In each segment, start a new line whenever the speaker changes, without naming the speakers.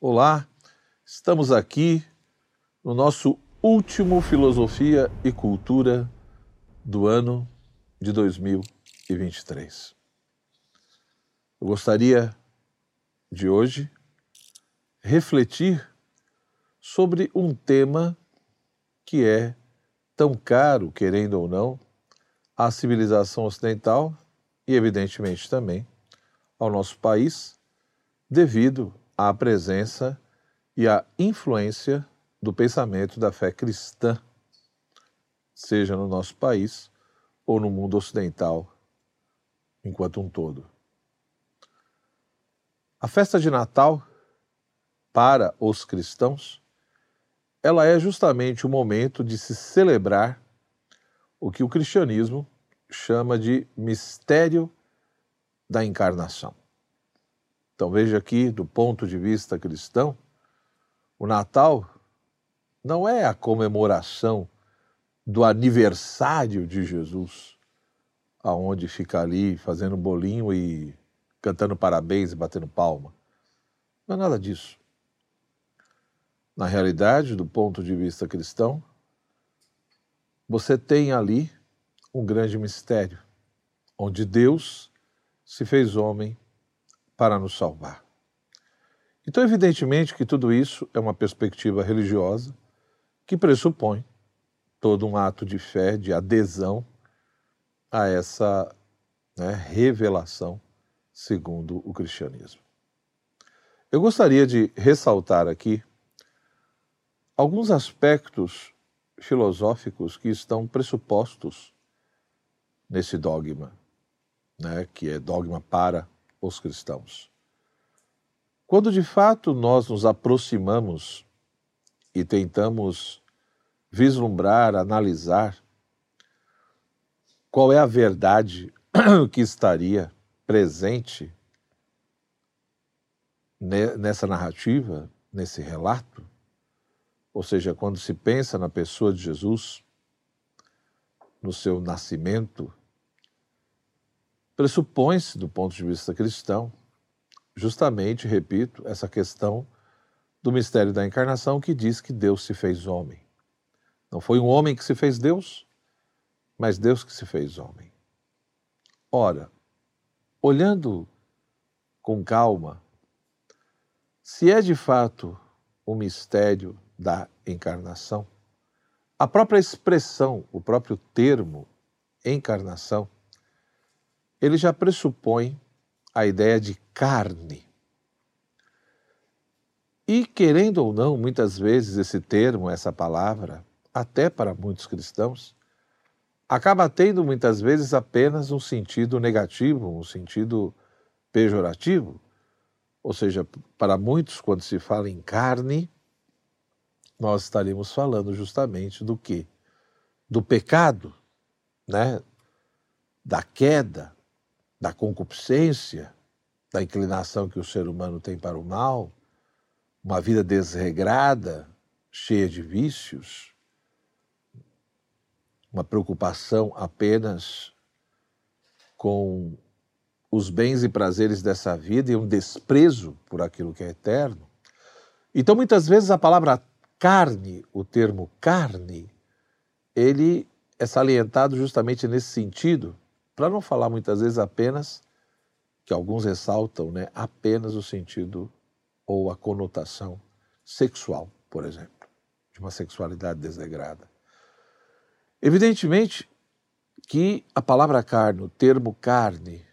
Olá, estamos aqui no nosso último Filosofia e Cultura do ano de 2023. Eu gostaria de hoje refletir sobre um tema que é tão caro, querendo ou não, à civilização ocidental e, evidentemente, também ao nosso país, devido à presença e à influência do pensamento da fé cristã, seja no nosso país ou no mundo ocidental enquanto um todo. A festa de Natal, para os cristãos, ela é justamente o momento de se celebrar o que o cristianismo chama de mistério da encarnação. Então veja aqui, do ponto de vista cristão, o Natal não é a comemoração do aniversário de Jesus, aonde fica ali fazendo bolinho e cantando parabéns e batendo palma. Não é nada disso. Na realidade, do ponto de vista cristão, você tem ali um grande mistério, onde Deus se fez homem para nos salvar. Então, evidentemente que tudo isso é uma perspectiva religiosa que pressupõe todo um ato de fé, de adesão a essa né, revelação segundo o cristianismo. Eu gostaria de ressaltar aqui alguns aspectos filosóficos que estão pressupostos nesse dogma, né, que é dogma para os cristãos. Quando de fato nós nos aproximamos e tentamos vislumbrar, analisar qual é a verdade que estaria presente nessa narrativa, nesse relato, ou seja, quando se pensa na pessoa de Jesus, no seu nascimento, pressupõe-se, do ponto de vista cristão, justamente, repito, essa questão do mistério da encarnação que diz que Deus se fez homem. Não foi um homem que se fez Deus, mas Deus que se fez homem. Ora, olhando com calma, se é de fato o mistério da encarnação. A própria expressão, o próprio termo encarnação, ele já pressupõe a ideia de carne. E, querendo ou não, muitas vezes esse termo, essa palavra, até para muitos cristãos, acaba tendo muitas vezes apenas um sentido negativo, um sentido pejorativo. Ou seja, para muitos, quando se fala em carne, nós estaremos falando justamente do que? Do pecado, né? da queda, da concupiscência, da inclinação que o ser humano tem para o mal, uma vida desregrada, cheia de vícios, uma preocupação apenas com os bens e prazeres dessa vida e um desprezo por aquilo que é eterno. Então, muitas vezes, a palavra carne, o termo carne, ele é salientado justamente nesse sentido, para não falar muitas vezes apenas, que alguns ressaltam, né, apenas o sentido ou a conotação sexual, por exemplo, de uma sexualidade desregrada. Evidentemente que a palavra carne, o termo carne,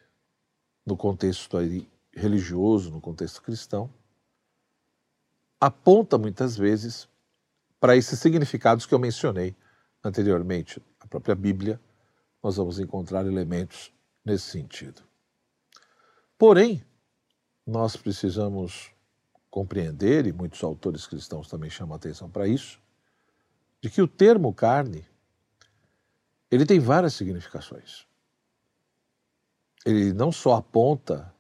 no contexto religioso, no contexto cristão, aponta muitas vezes para esses significados que eu mencionei anteriormente. A própria Bíblia, nós vamos encontrar elementos nesse sentido. Porém, nós precisamos compreender, e muitos autores cristãos também chamam atenção para isso, de que o termo carne ele tem várias significações. Ele não só aponta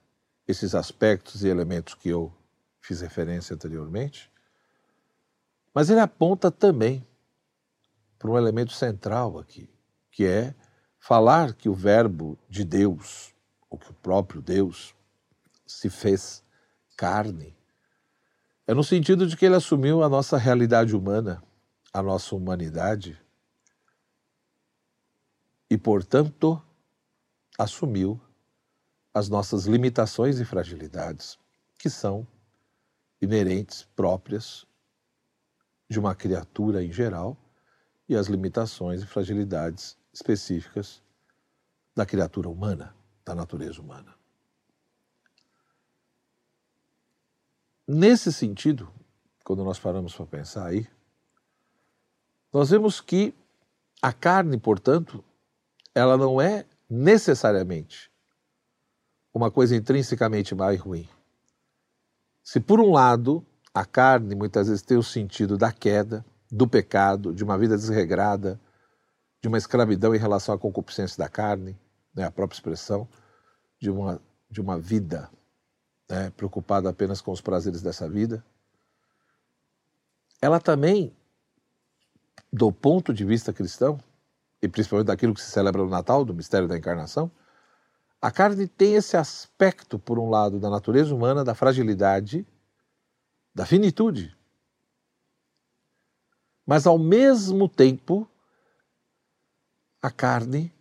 esses aspectos e elementos que eu fiz referência anteriormente, mas ele aponta também para um elemento central aqui, que é falar que o Verbo de Deus, ou que o próprio Deus, se fez carne, É no sentido de que ele assumiu a nossa realidade humana, a nossa humanidade, e, portanto, assumiu as nossas limitações e fragilidades, que são inerentes, próprias de uma criatura em geral, e as limitações e fragilidades específicas da criatura humana, da natureza humana. Nesse sentido, quando nós paramos para pensar aí, nós vemos que a carne, portanto, ela não é necessariamente uma coisa intrinsecamente má e ruim. Se por um lado a carne muitas vezes tem o sentido da queda, do pecado, de uma vida desregrada, de uma escravidão em relação à concupiscência da carne, né, a própria expressão, de uma, de uma vida né, preocupada apenas com os prazeres dessa vida, ela também, do ponto de vista cristão, e principalmente daquilo que se celebra no Natal, do mistério da encarnação, a carne tem esse aspecto, por um lado, da natureza humana, da fragilidade, da finitude. Mas, ao mesmo tempo, a carne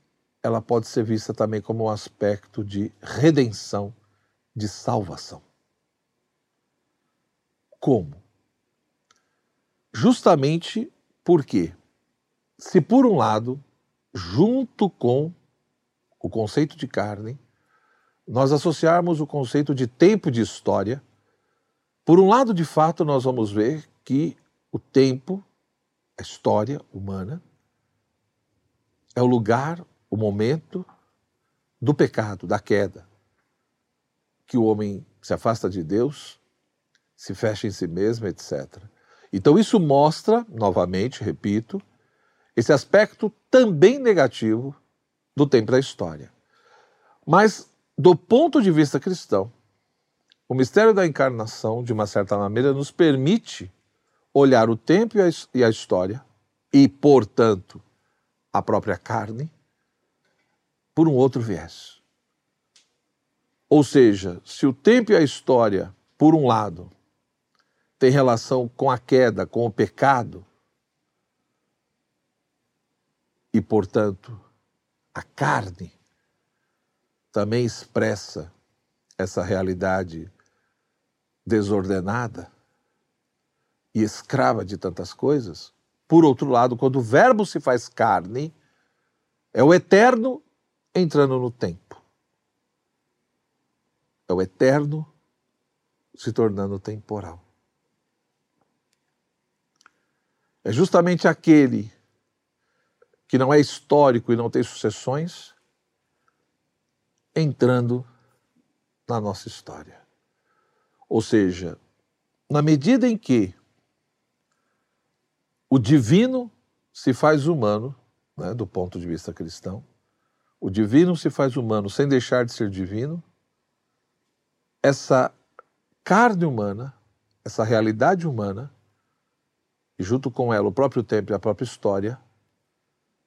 ela pode ser vista também como um aspecto de redenção de salvação. Como? Justamente porque, se por um lado, junto com o conceito de carne, nós associarmos o conceito de tempo de história, por um lado, de fato, nós vamos ver que o tempo, a história humana, é o lugar, o momento do pecado, da queda, que o homem se afasta de Deus, se fecha em si mesmo, etc. Então isso mostra, novamente, repito, esse aspecto também negativo do tempo da história. Mas, do ponto de vista cristão, o mistério da encarnação, de uma certa maneira, nos permite olhar o tempo e a história, e, portanto, a própria carne, por um outro viés. Ou seja, se o tempo e a história, por um lado, tem relação com a queda, com o pecado, e, portanto, a carne também expressa essa realidade desordenada e escrava de tantas coisas. Por outro lado, quando o Verbo se faz carne, é o eterno entrando no tempo é o eterno se tornando temporal. É justamente aquele que não é histórico e não tem sucessões entrando na nossa história. Ou seja, na medida em que o divino se faz humano, né, do ponto de vista cristão, o divino se faz humano sem deixar de ser divino, essa carne humana, essa realidade humana, e junto com ela o próprio tempo e a própria história,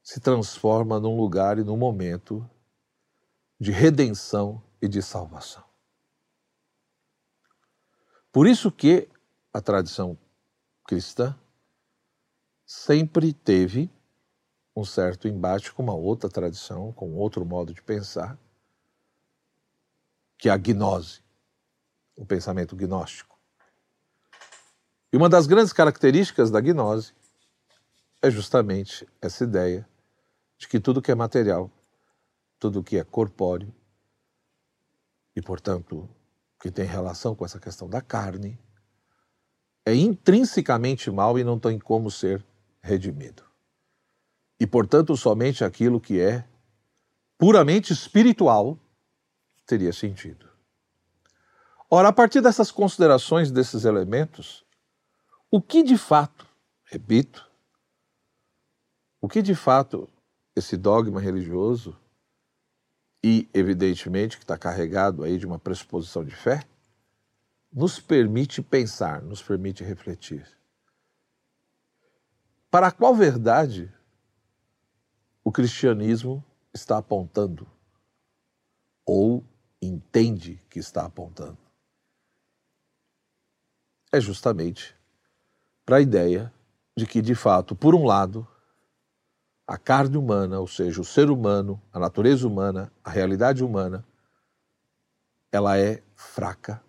se transforma num lugar e num momento de redenção e de salvação. Por isso que a tradição cristã sempre teve um certo embate com uma outra tradição, com outro modo de pensar, que é a gnose o pensamento gnóstico. E uma das grandes características da gnose é justamente essa ideia de que tudo que é material, tudo que é corpóreo, e portanto que tem relação com essa questão da carne, é intrinsecamente mal e não tem como ser redimido. E portanto somente aquilo que é puramente espiritual teria sentido. Ora, a partir dessas considerações desses elementos, o que de fato, repito, o que de fato esse dogma religioso e evidentemente que está carregado aí de uma pressuposição de fé, nos permite pensar, nos permite refletir. Para qual verdade o cristianismo está apontando ou entende que está apontando? é justamente para a ideia de que, de fato, por um lado, a carne humana, ou seja, o ser humano, a natureza humana, a realidade humana, ela é fraca,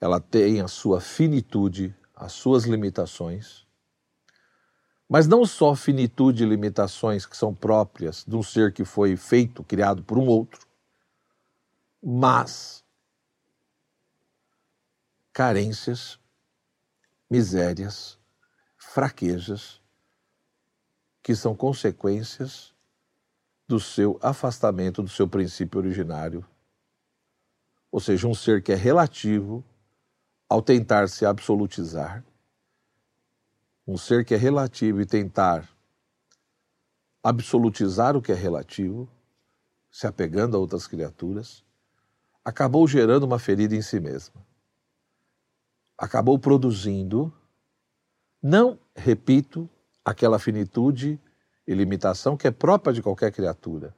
ela tem a sua finitude, as suas limitações, mas não só finitude e limitações que são próprias de um ser que foi feito, criado por um outro, mas carências, misérias, fraquezas, que são consequências do seu afastamento do seu princípio originário. Ou seja, um ser que é relativo ao tentar se absolutizar, um ser que é relativo e tentar absolutizar o que é relativo, se apegando a outras criaturas, acabou gerando uma ferida em si mesma. Acabou produzindo, não, repito, aquela finitude e limitação que é própria de qualquer criatura,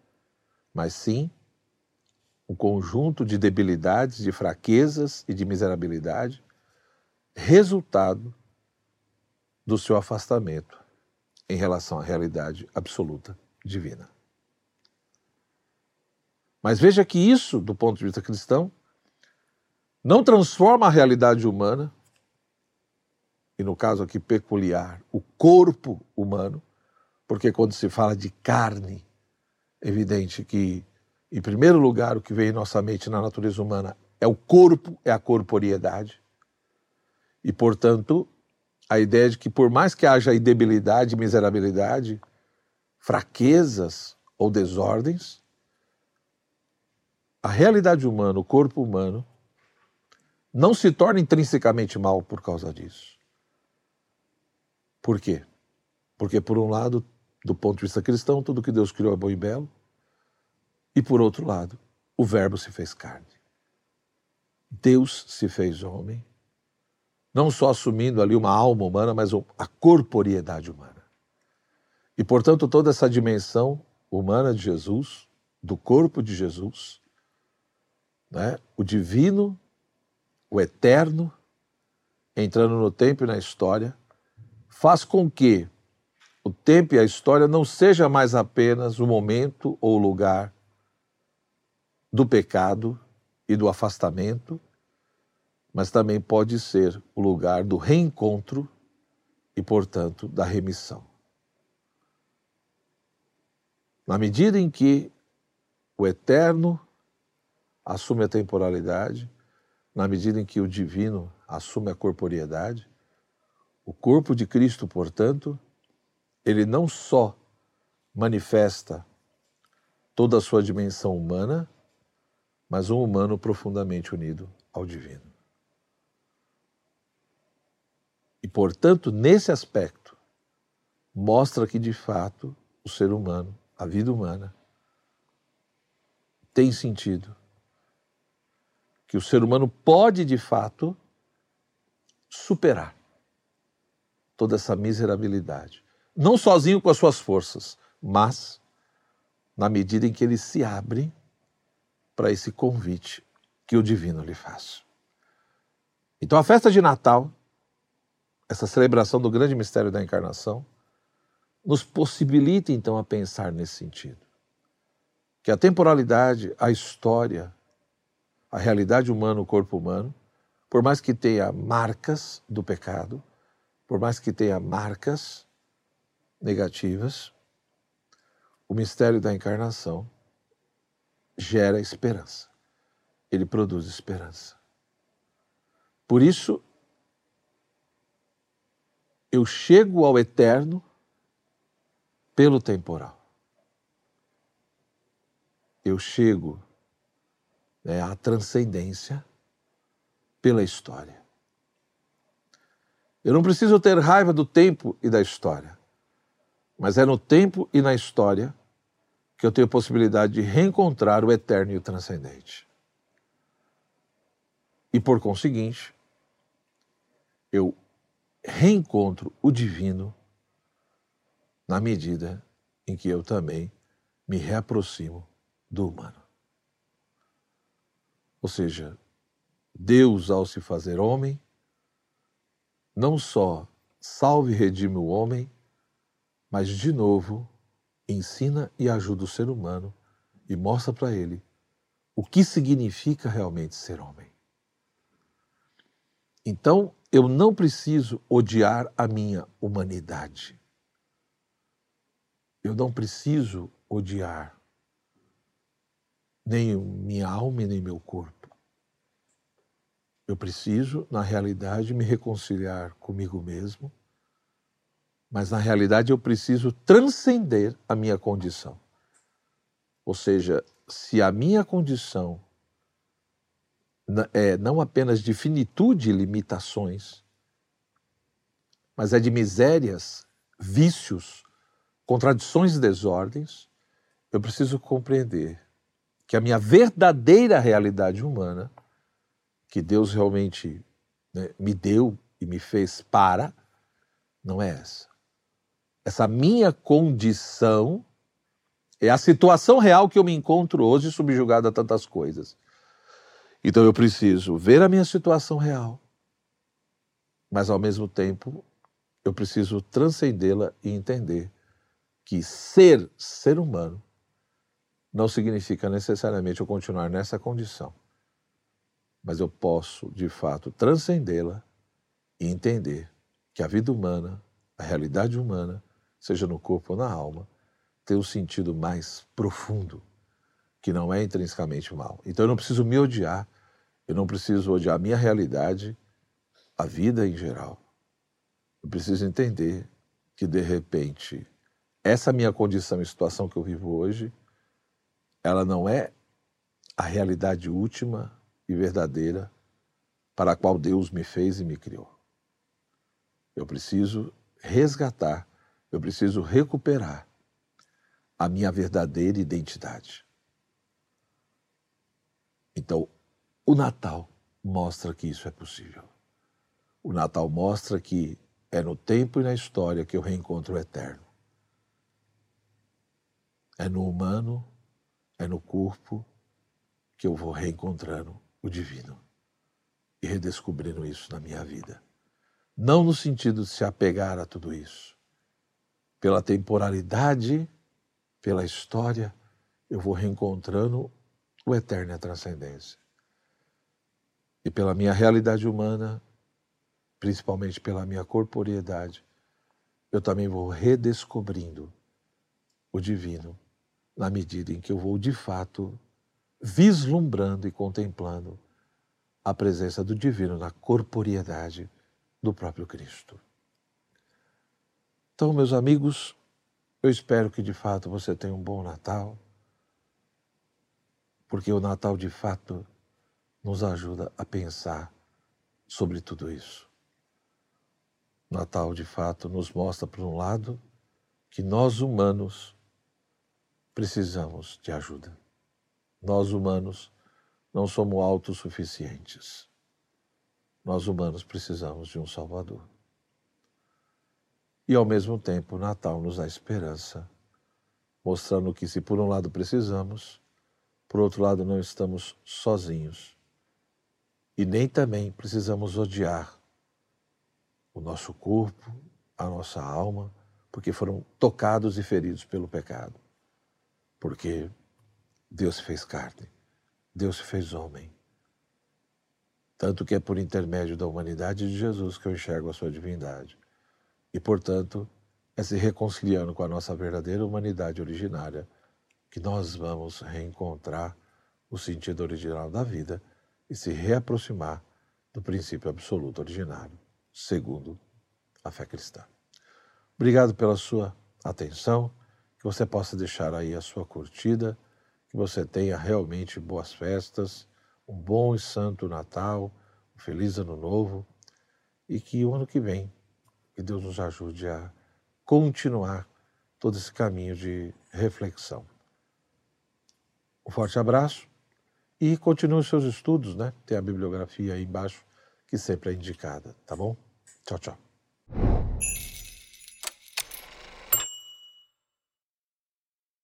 mas sim um conjunto de debilidades, de fraquezas e de miserabilidade, resultado do seu afastamento em relação à realidade absoluta divina. Mas veja que isso, do ponto de vista cristão, não transforma a realidade humana, e no caso aqui peculiar, o corpo humano, porque quando se fala de carne, é evidente que, em primeiro lugar, o que vem em nossa mente na natureza humana é o corpo, é a corporeidade. E, portanto, a ideia de que, por mais que haja debilidade, miserabilidade, fraquezas ou desordens, a realidade humana, o corpo humano, não se torna intrinsecamente mal por causa disso. Por quê? Porque, por um lado, do ponto de vista cristão, tudo que Deus criou é bom e belo, e, por outro lado, o Verbo se fez carne. Deus se fez homem, não só assumindo ali uma alma humana, mas a corporeidade humana. E, portanto, toda essa dimensão humana de Jesus, do corpo de Jesus, né, o divino o eterno, entrando no tempo e na história, faz com que o tempo e a história não seja mais apenas o momento ou o lugar do pecado e do afastamento, mas também pode ser o lugar do reencontro e, portanto, da remissão. Na medida em que o eterno assume a temporalidade, na medida em que o divino assume a corporeidade, o corpo de Cristo, portanto, ele não só manifesta toda a sua dimensão humana, mas um humano profundamente unido ao divino. E, portanto, nesse aspecto, mostra que, de fato, o ser humano, a vida humana, tem sentido que o ser humano pode de fato superar toda essa miserabilidade. Não sozinho com as suas forças, mas na medida em que ele se abre para esse convite que o divino lhe faz. Então a festa de Natal, essa celebração do grande mistério da encarnação, nos possibilita então a pensar nesse sentido. Que a temporalidade, a história, a realidade humana, o corpo humano, por mais que tenha marcas do pecado, por mais que tenha marcas negativas, o mistério da encarnação gera esperança. Ele produz esperança. Por isso, eu chego ao eterno pelo temporal. Eu chego né, a transcendência pela história. Eu não preciso ter raiva do tempo e da história, mas é no tempo e na história que eu tenho a possibilidade de reencontrar o eterno e o transcendente. E por conseguinte, eu reencontro o divino na medida em que eu também me reaproximo do humano. Ou seja, Deus, ao se fazer homem, não só salve e redime o homem, mas de novo ensina e ajuda o ser humano e mostra para ele o que significa realmente ser homem. Então, eu não preciso odiar a minha humanidade. Eu não preciso odiar nem minha alma e nem meu corpo. Eu preciso, na realidade, me reconciliar comigo mesmo, mas na realidade eu preciso transcender a minha condição. Ou seja, se a minha condição é não apenas de finitude e limitações, mas é de misérias, vícios, contradições e desordens, eu preciso compreender que a minha verdadeira realidade humana, que Deus realmente né, me deu e me fez para, não é essa. Essa minha condição é a situação real que eu me encontro hoje subjugado a tantas coisas. Então eu preciso ver a minha situação real, mas ao mesmo tempo eu preciso transcendê-la e entender que ser ser humano não significa necessariamente eu continuar nessa condição, mas eu posso, de fato, transcendê-la e entender que a vida humana, a realidade humana, seja no corpo ou na alma, tem um sentido mais profundo, que não é intrinsecamente mal. Então eu não preciso me odiar, eu não preciso odiar a minha realidade, a vida em geral. Eu preciso entender que, de repente, essa minha condição e situação que eu vivo hoje, ela não é a realidade última e verdadeira para a qual Deus me fez e me criou. Eu preciso resgatar, eu preciso recuperar a minha verdadeira identidade. Então, o Natal mostra que isso é possível. O Natal mostra que é no tempo e na história que eu reencontro o eterno. É no humano, é no corpo que eu vou reencontrando o divino e redescobrindo isso na minha vida. Não no sentido de se apegar a tudo isso. Pela temporalidade pela história, eu vou reencontrando o eterno e a transcendência. E pela minha realidade humana, principalmente pela minha corporeidade, eu também vou redescobrindo o divino na medida em que eu vou de fato vislumbrando e contemplando a presença do divino na corporeidade do próprio Cristo. Então, meus amigos, eu espero que de fato você tenha um bom Natal, porque o Natal de fato nos ajuda a pensar sobre tudo isso. Natal de fato nos mostra, por um lado, que nós humanos precisamos de ajuda. Nós humanos não somos autossuficientes. Nós humanos precisamos de um Salvador. E ao mesmo tempo, Natal nos dá esperança, mostrando que, se por um lado precisamos, por outro lado não estamos sozinhos. E nem também precisamos odiar o nosso corpo, a nossa alma, porque foram tocados e feridos pelo pecado. Porque Deus fez carne, Deus fez homem. Tanto que é por intermédio da humanidade de Jesus que eu enxergo a sua divindade e, portanto, é se reconciliando com a nossa verdadeira humanidade originária que nós vamos reencontrar o sentido original da vida e se reaproximar do princípio absoluto originário, segundo a fé cristã. Obrigado pela sua atenção, que você possa deixar aí a sua curtida, que você tenha realmente boas festas, um bom e santo Natal, um feliz Ano Novo e que o ano que vem que Deus nos ajude a continuar todo esse caminho de reflexão. Um forte abraço e continue os seus estudos, né? Tem a bibliografia aí embaixo que sempre é indicada, tá bom? Tchau, tchau.